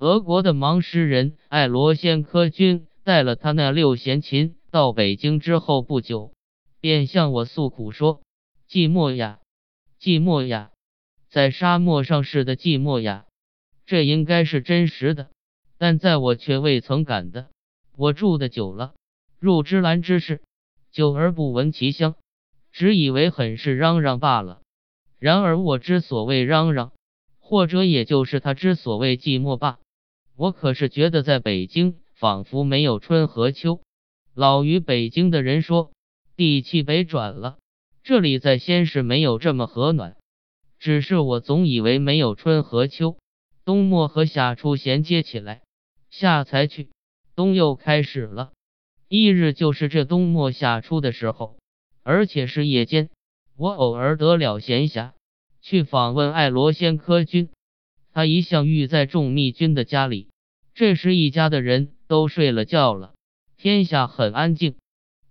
俄国的盲诗人爱罗先科君带了他那六弦琴到北京之后不久，便向我诉苦说：“寂寞呀，寂寞呀，在沙漠上似的寂寞呀。”这应该是真实的，但在我却未曾感的。我住的久了，入芝兰之室，久而不闻其香，只以为很是嚷嚷罢了。然而我之所谓嚷嚷，或者也就是他之所谓寂寞罢。我可是觉得在北京仿佛没有春和秋。老于北京的人说，地气北转了，这里在先是没有这么和暖，只是我总以为没有春和秋。冬末和夏初衔接起来，夏才去，冬又开始了。翌日就是这冬末夏初的时候，而且是夜间。我偶尔得了闲暇，去访问爱罗先科君。他一向寓在众密君的家里。这时一家的人都睡了觉了，天下很安静。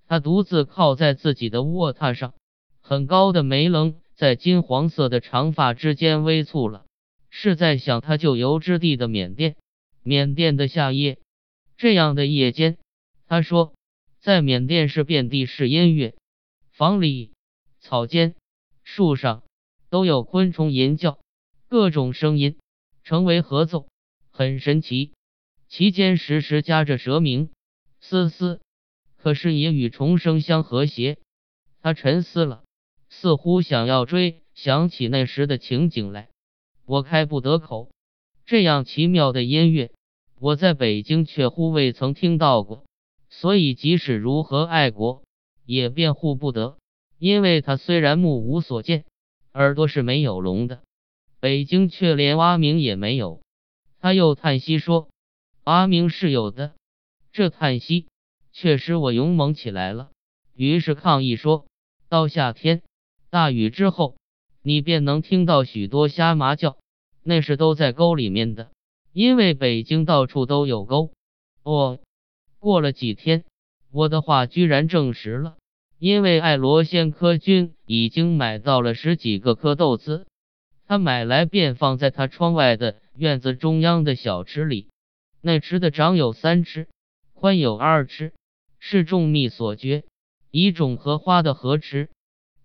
他独自靠在自己的卧榻上，很高的梅棱在金黄色的长发之间微蹙了。是在想他旧游之地的缅甸，缅甸的夏夜，这样的夜间，他说，在缅甸是遍地是音乐，房里、草间、树上都有昆虫吟叫，各种声音成为合奏，很神奇。其间时时夹着蛇鸣、嘶嘶，可是也与虫声相和谐。他沉思了，似乎想要追想起那时的情景来。我开不得口，这样奇妙的音乐，我在北京却乎未曾听到过，所以即使如何爱国，也辩护不得。因为他虽然目无所见，耳朵是没有聋的，北京却连蛙鸣也没有。他又叹息说：“阿明是有的。”这叹息却使我勇猛起来了，于是抗议说：“到夏天大雨之后。”你便能听到许多虾麻叫，那是都在沟里面的，因为北京到处都有沟。哦，过了几天，我的话居然证实了，因为爱罗先科君已经买到了十几个蝌豆子，他买来便放在他窗外的院子中央的小池里，那池的长有三尺，宽有二尺，是众蜜所掘，一种荷花的河池，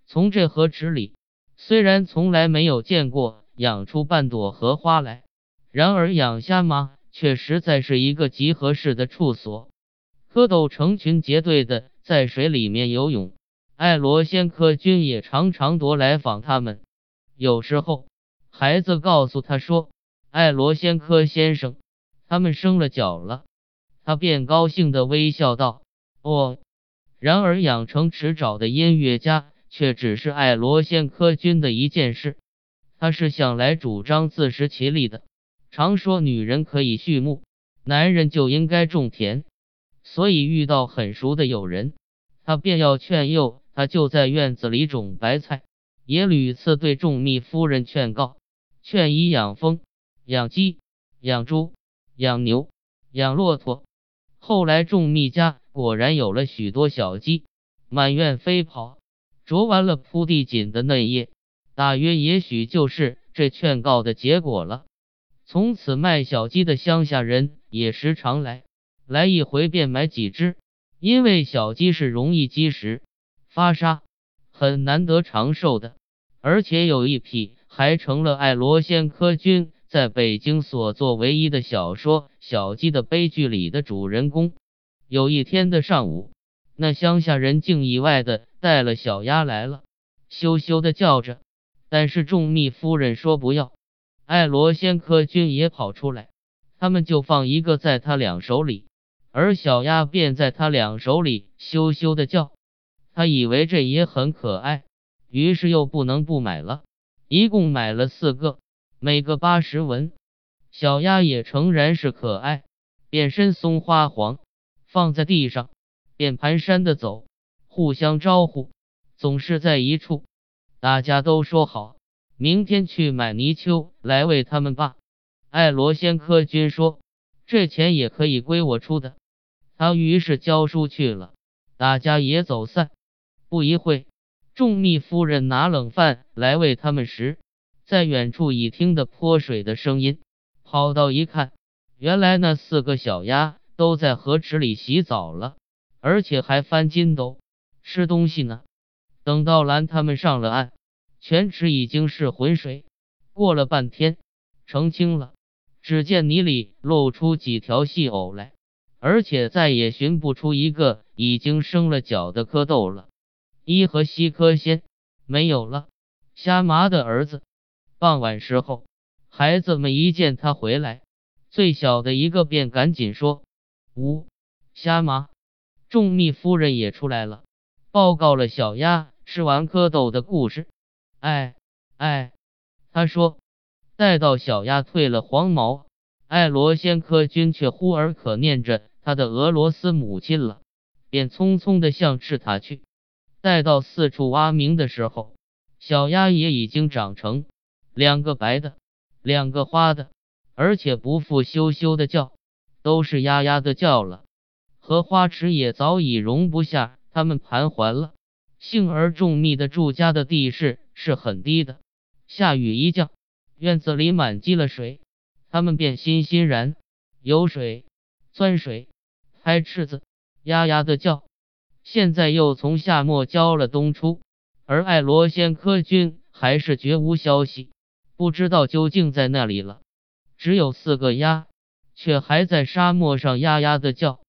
从这河池里。虽然从来没有见过养出半朵荷花来，然而养虾蟆却实在是一个极合适的处所。蝌蚪成群结队的在水里面游泳，爱罗仙科君也常常夺来访他们。有时候，孩子告诉他说：“爱罗仙科先生，他们生了脚了。”他便高兴地微笑道：“哦。”然而养成迟早的音乐家。却只是爱罗先科君的一件事，他是向来主张自食其力的，常说女人可以畜牧，男人就应该种田，所以遇到很熟的友人，他便要劝诱他就在院子里种白菜，也屡次对众密夫人劝告，劝以养蜂、养鸡、养猪、养牛、养骆驼。后来种密家果然有了许多小鸡，满院飞跑。啄完了铺地锦的嫩叶，大约也许就是这劝告的结果了。从此卖小鸡的乡下人也时常来，来一回便买几只，因为小鸡是容易积食、发沙，很难得长寿的。而且有一匹还成了爱罗仙科菌在北京所作唯一的小说《小鸡的悲剧》里的主人公。有一天的上午。那乡下人竟意外的带了小鸭来了，羞羞的叫着。但是众蜜夫人说不要。爱罗仙科君也跑出来，他们就放一个在他两手里，而小鸭便在他两手里羞羞的叫。他以为这也很可爱，于是又不能不买了，一共买了四个，每个八十文。小鸭也诚然是可爱，便身松花黄，放在地上。便蹒跚的走，互相招呼，总是在一处。大家都说好，明天去买泥鳅来喂他们吧。爱罗仙科君说：“这钱也可以归我出的。”他于是教书去了，大家也走散。不一会，众密夫人拿冷饭来喂他们时，在远处已听得泼水的声音，跑到一看，原来那四个小鸭都在河池里洗澡了，而且还翻筋斗吃东西呢。等到蓝他们上了岸，全池已经是浑水。过了半天，澄清了，只见泥里露出几条细藕来，而且再也寻不出一个已经生了脚的蝌蚪了。伊和西科仙没有了。虾麻的儿子。傍晚时候，孩子们一见他回来，最小的一个便赶紧说：“呜，虾麻，众蜜夫人也出来了，报告了小鸭。”吃完蝌蚪的故事，哎哎，他说待到小鸭褪了黄毛，爱罗仙科君却忽而可念着他的俄罗斯母亲了，便匆匆的向赤塔去。待到四处蛙鸣的时候，小鸭也已经长成两个白的，两个花的，而且不复羞羞的叫，都是呀呀的叫了。荷花池也早已容不下它们盘桓了。幸而种蜜的住家的地势是很低的，下雨一降，院子里满积了水，他们便欣欣然游水、钻水、拍翅子，呀呀的叫。现在又从夏末交了冬初，而爱罗仙科君还是绝无消息，不知道究竟在那里了。只有四个鸭，却还在沙漠上呀呀的叫。